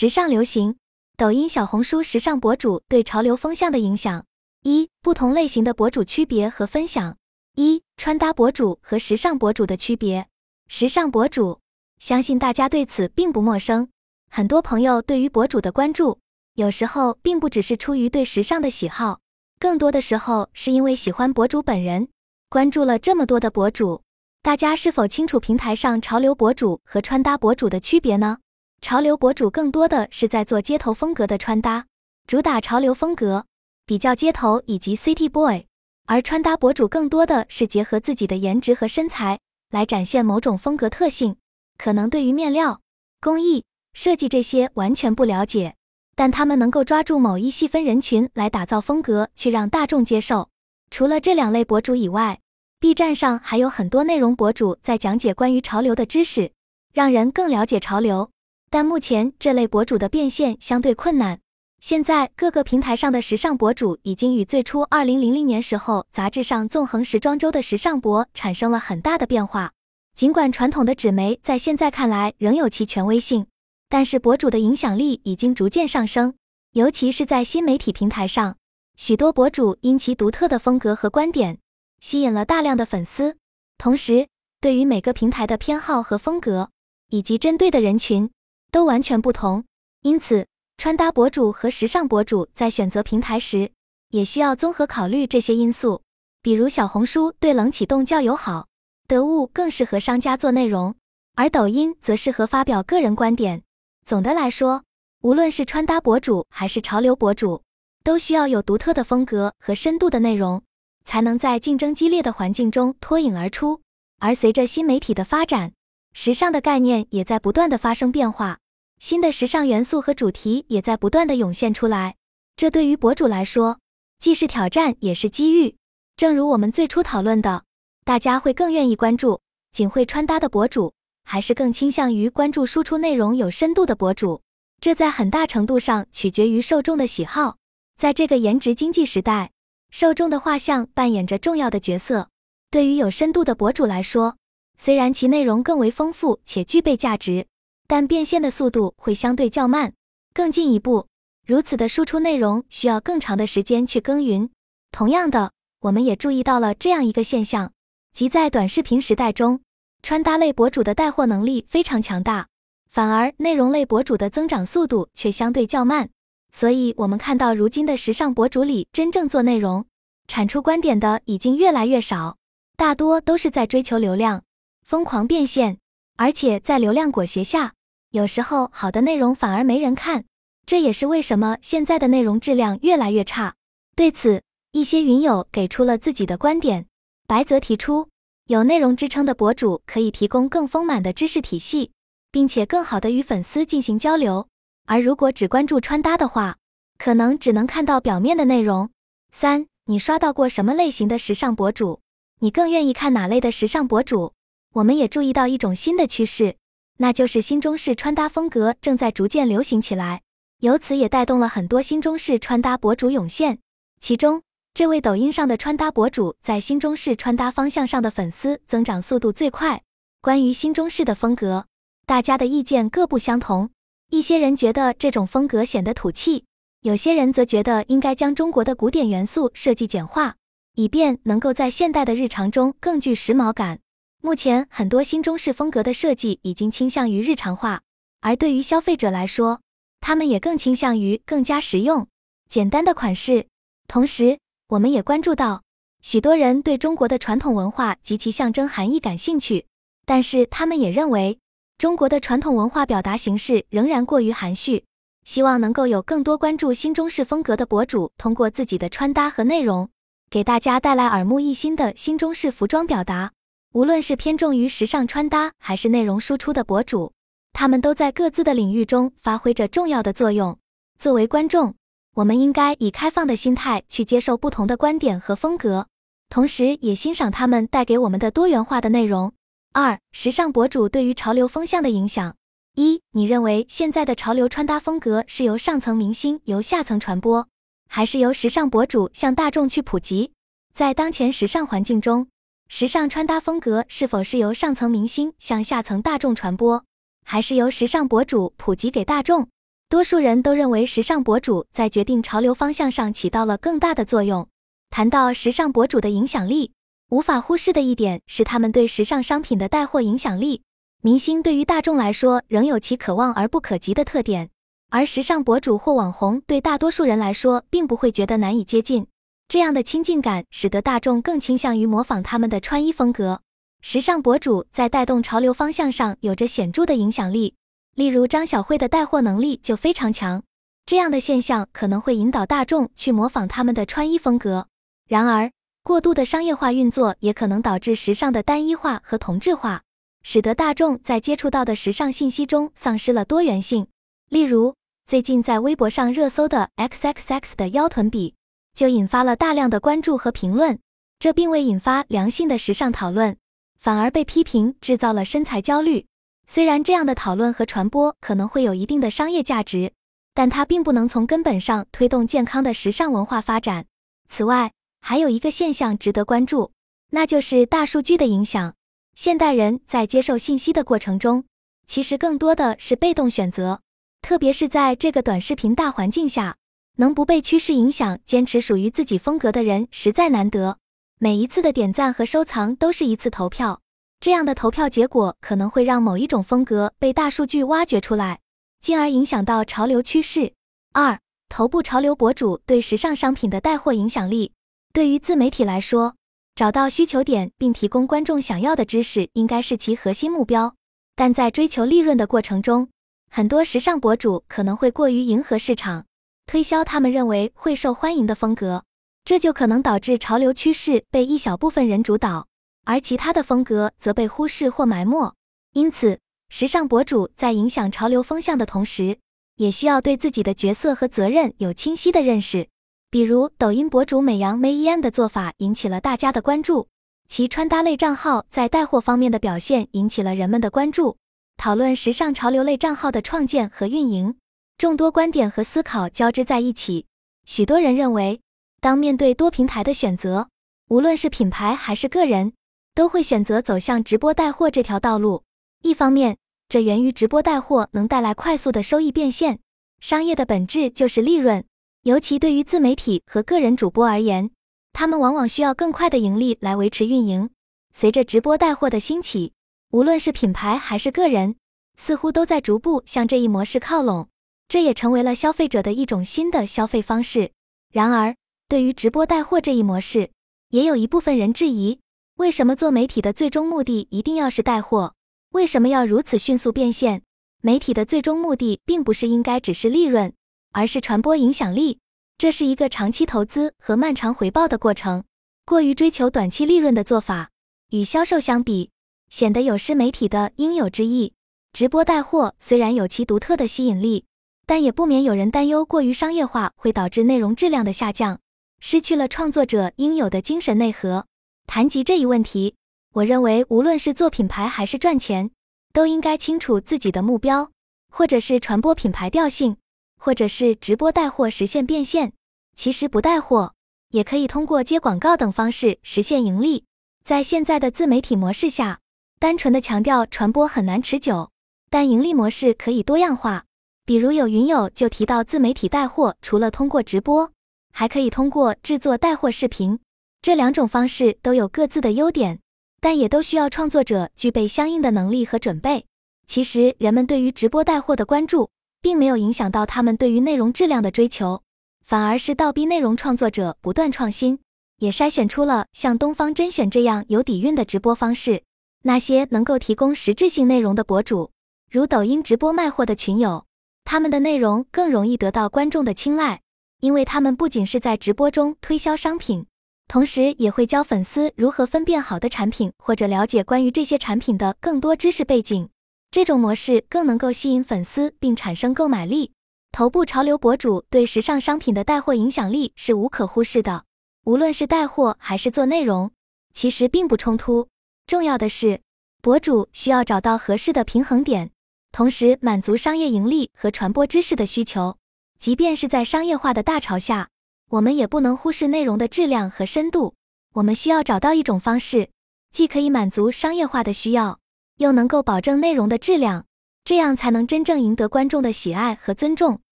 时尚流行，抖音、小红书时尚博主对潮流风向的影响。一、不同类型的博主区别和分享。一、穿搭博主和时尚博主的区别。时尚博主，相信大家对此并不陌生。很多朋友对于博主的关注，有时候并不只是出于对时尚的喜好，更多的时候是因为喜欢博主本人。关注了这么多的博主，大家是否清楚平台上潮流博主和穿搭博主的区别呢？潮流博主更多的是在做街头风格的穿搭，主打潮流风格，比较街头以及 City Boy；而穿搭博主更多的是结合自己的颜值和身材来展现某种风格特性，可能对于面料、工艺、设计这些完全不了解，但他们能够抓住某一细分人群来打造风格，去让大众接受。除了这两类博主以外，B 站上还有很多内容博主在讲解关于潮流的知识，让人更了解潮流。但目前这类博主的变现相对困难。现在各个平台上的时尚博主已经与最初二零零零年时候杂志上纵横时装周的时尚博产生了很大的变化。尽管传统的纸媒在现在看来仍有其权威性，但是博主的影响力已经逐渐上升，尤其是在新媒体平台上，许多博主因其独特的风格和观点，吸引了大量的粉丝。同时，对于每个平台的偏好和风格，以及针对的人群。都完全不同，因此穿搭博主和时尚博主在选择平台时，也需要综合考虑这些因素。比如小红书对冷启动较友好，得物更适合商家做内容，而抖音则适合发表个人观点。总的来说，无论是穿搭博主还是潮流博主，都需要有独特的风格和深度的内容，才能在竞争激烈的环境中脱颖而出。而随着新媒体的发展，时尚的概念也在不断的发生变化，新的时尚元素和主题也在不断的涌现出来。这对于博主来说，既是挑战也是机遇。正如我们最初讨论的，大家会更愿意关注仅会穿搭的博主，还是更倾向于关注输出内容有深度的博主？这在很大程度上取决于受众的喜好。在这个颜值经济时代，受众的画像扮演着重要的角色。对于有深度的博主来说，虽然其内容更为丰富且具备价值，但变现的速度会相对较慢。更进一步，如此的输出内容需要更长的时间去耕耘。同样的，我们也注意到了这样一个现象，即在短视频时代中，穿搭类博主的带货能力非常强大，反而内容类博主的增长速度却相对较慢。所以，我们看到如今的时尚博主里，真正做内容、产出观点的已经越来越少，大多都是在追求流量。疯狂变现，而且在流量裹挟下，有时候好的内容反而没人看。这也是为什么现在的内容质量越来越差。对此，一些云友给出了自己的观点。白泽提出，有内容支撑的博主可以提供更丰满的知识体系，并且更好的与粉丝进行交流。而如果只关注穿搭的话，可能只能看到表面的内容。三，你刷到过什么类型的时尚博主？你更愿意看哪类的时尚博主？我们也注意到一种新的趋势，那就是新中式穿搭风格正在逐渐流行起来，由此也带动了很多新中式穿搭博主涌现。其中，这位抖音上的穿搭博主在新中式穿搭方向上的粉丝增长速度最快。关于新中式的风格，大家的意见各不相同。一些人觉得这种风格显得土气，有些人则觉得应该将中国的古典元素设计简化，以便能够在现代的日常中更具时髦感。目前很多新中式风格的设计已经倾向于日常化，而对于消费者来说，他们也更倾向于更加实用、简单的款式。同时，我们也关注到，许多人对中国的传统文化及其象征含义感兴趣，但是他们也认为中国的传统文化表达形式仍然过于含蓄，希望能够有更多关注新中式风格的博主，通过自己的穿搭和内容，给大家带来耳目一新的新中式服装表达。无论是偏重于时尚穿搭，还是内容输出的博主，他们都在各自的领域中发挥着重要的作用。作为观众，我们应该以开放的心态去接受不同的观点和风格，同时也欣赏他们带给我们的多元化的内容。二、时尚博主对于潮流风向的影响。一、你认为现在的潮流穿搭风格是由上层明星由下层传播，还是由时尚博主向大众去普及？在当前时尚环境中，时尚穿搭风格是否是由上层明星向下层大众传播，还是由时尚博主普及给大众？多数人都认为时尚博主在决定潮流方向上起到了更大的作用。谈到时尚博主的影响力，无法忽视的一点是他们对时尚商品的带货影响力。明星对于大众来说仍有其可望而不可及的特点，而时尚博主或网红对大多数人来说并不会觉得难以接近。这样的亲近感使得大众更倾向于模仿他们的穿衣风格。时尚博主在带动潮流方向上有着显著的影响力，例如张小慧的带货能力就非常强。这样的现象可能会引导大众去模仿他们的穿衣风格。然而，过度的商业化运作也可能导致时尚的单一化和同质化，使得大众在接触到的时尚信息中丧失了多元性。例如，最近在微博上热搜的 XXX 的腰臀比。就引发了大量的关注和评论，这并未引发良性的时尚讨论，反而被批评制造了身材焦虑。虽然这样的讨论和传播可能会有一定的商业价值，但它并不能从根本上推动健康的时尚文化发展。此外，还有一个现象值得关注，那就是大数据的影响。现代人在接受信息的过程中，其实更多的是被动选择，特别是在这个短视频大环境下。能不被趋势影响，坚持属于自己风格的人实在难得。每一次的点赞和收藏都是一次投票，这样的投票结果可能会让某一种风格被大数据挖掘出来，进而影响到潮流趋势。二、头部潮流博主对时尚商品的带货影响力。对于自媒体来说，找到需求点并提供观众想要的知识，应该是其核心目标。但在追求利润的过程中，很多时尚博主可能会过于迎合市场。推销他们认为会受欢迎的风格，这就可能导致潮流趋势被一小部分人主导，而其他的风格则被忽视或埋没。因此，时尚博主在影响潮流风向的同时，也需要对自己的角色和责任有清晰的认识。比如，抖音博主美羊 mayin 的做法引起了大家的关注，其穿搭类账号在带货方面的表现引起了人们的关注。讨论时尚潮流类账号的创建和运营。众多观点和思考交织在一起，许多人认为，当面对多平台的选择，无论是品牌还是个人，都会选择走向直播带货这条道路。一方面，这源于直播带货能带来快速的收益变现，商业的本质就是利润，尤其对于自媒体和个人主播而言，他们往往需要更快的盈利来维持运营。随着直播带货的兴起，无论是品牌还是个人，似乎都在逐步向这一模式靠拢。这也成为了消费者的一种新的消费方式。然而，对于直播带货这一模式，也有一部分人质疑：为什么做媒体的最终目的一定要是带货？为什么要如此迅速变现？媒体的最终目的并不是应该只是利润，而是传播影响力。这是一个长期投资和漫长回报的过程。过于追求短期利润的做法，与销售相比，显得有失媒体的应有之义。直播带货虽然有其独特的吸引力。但也不免有人担忧，过于商业化会导致内容质量的下降，失去了创作者应有的精神内核。谈及这一问题，我认为无论是做品牌还是赚钱，都应该清楚自己的目标，或者是传播品牌调性，或者是直播带货实现变现。其实不带货也可以通过接广告等方式实现盈利。在现在的自媒体模式下，单纯的强调传播很难持久，但盈利模式可以多样化。比如有云友就提到，自媒体带货除了通过直播，还可以通过制作带货视频。这两种方式都有各自的优点，但也都需要创作者具备相应的能力和准备。其实，人们对于直播带货的关注，并没有影响到他们对于内容质量的追求，反而是倒逼内容创作者不断创新，也筛选出了像东方甄选这样有底蕴的直播方式。那些能够提供实质性内容的博主，如抖音直播卖货的群友。他们的内容更容易得到观众的青睐，因为他们不仅是在直播中推销商品，同时也会教粉丝如何分辨好的产品，或者了解关于这些产品的更多知识背景。这种模式更能够吸引粉丝并产生购买力。头部潮流博主对时尚商品的带货影响力是无可忽视的，无论是带货还是做内容，其实并不冲突。重要的是，博主需要找到合适的平衡点。同时满足商业盈利和传播知识的需求，即便是在商业化的大潮下，我们也不能忽视内容的质量和深度。我们需要找到一种方式，既可以满足商业化的需要，又能够保证内容的质量。这样才能真正赢得观众的喜爱和尊重。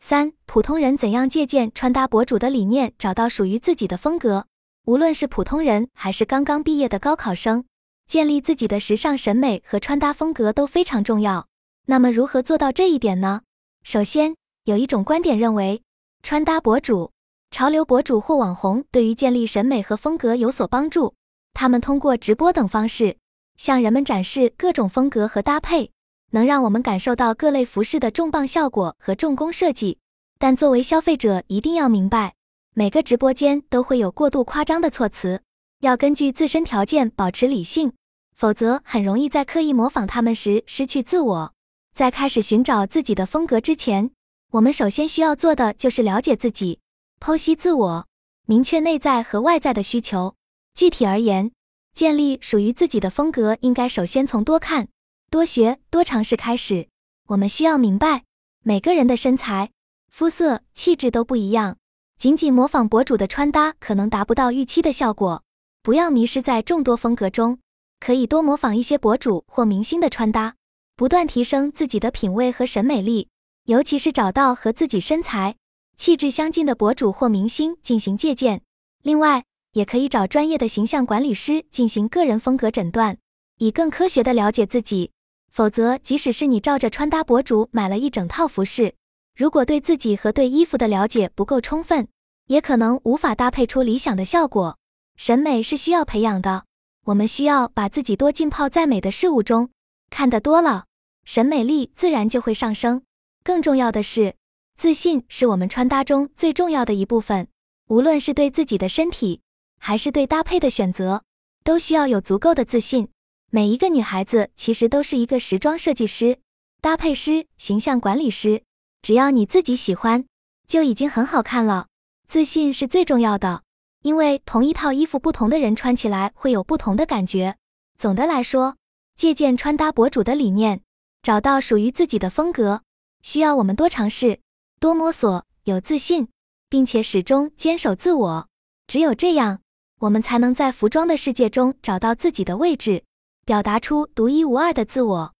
三、普通人怎样借鉴穿搭博主的理念，找到属于自己的风格？无论是普通人还是刚刚毕业的高考生，建立自己的时尚审美和穿搭风格都非常重要。那么，如何做到这一点呢？首先，有一种观点认为，穿搭博主、潮流博主或网红对于建立审美和风格有所帮助。他们通过直播等方式，向人们展示各种风格和搭配。能让我们感受到各类服饰的重磅效果和重工设计，但作为消费者一定要明白，每个直播间都会有过度夸张的措辞，要根据自身条件保持理性，否则很容易在刻意模仿他们时失去自我。在开始寻找自己的风格之前，我们首先需要做的就是了解自己，剖析自我，明确内在和外在的需求。具体而言，建立属于自己的风格，应该首先从多看。多学多尝试开始，我们需要明白，每个人的身材、肤色、气质都不一样，仅仅模仿博主的穿搭可能达不到预期的效果。不要迷失在众多风格中，可以多模仿一些博主或明星的穿搭，不断提升自己的品味和审美力。尤其是找到和自己身材、气质相近的博主或明星进行借鉴。另外，也可以找专业的形象管理师进行个人风格诊断，以更科学的了解自己。否则，即使是你照着穿搭博主买了一整套服饰，如果对自己和对衣服的了解不够充分，也可能无法搭配出理想的效果。审美是需要培养的，我们需要把自己多浸泡在美的事物中，看得多了，审美力自然就会上升。更重要的是，自信是我们穿搭中最重要的一部分。无论是对自己的身体，还是对搭配的选择，都需要有足够的自信。每一个女孩子其实都是一个时装设计师、搭配师、形象管理师，只要你自己喜欢，就已经很好看了。自信是最重要的，因为同一套衣服，不同的人穿起来会有不同的感觉。总的来说，借鉴穿搭博主的理念，找到属于自己的风格，需要我们多尝试、多摸索，有自信，并且始终坚守自我。只有这样，我们才能在服装的世界中找到自己的位置。表达出独一无二的自我。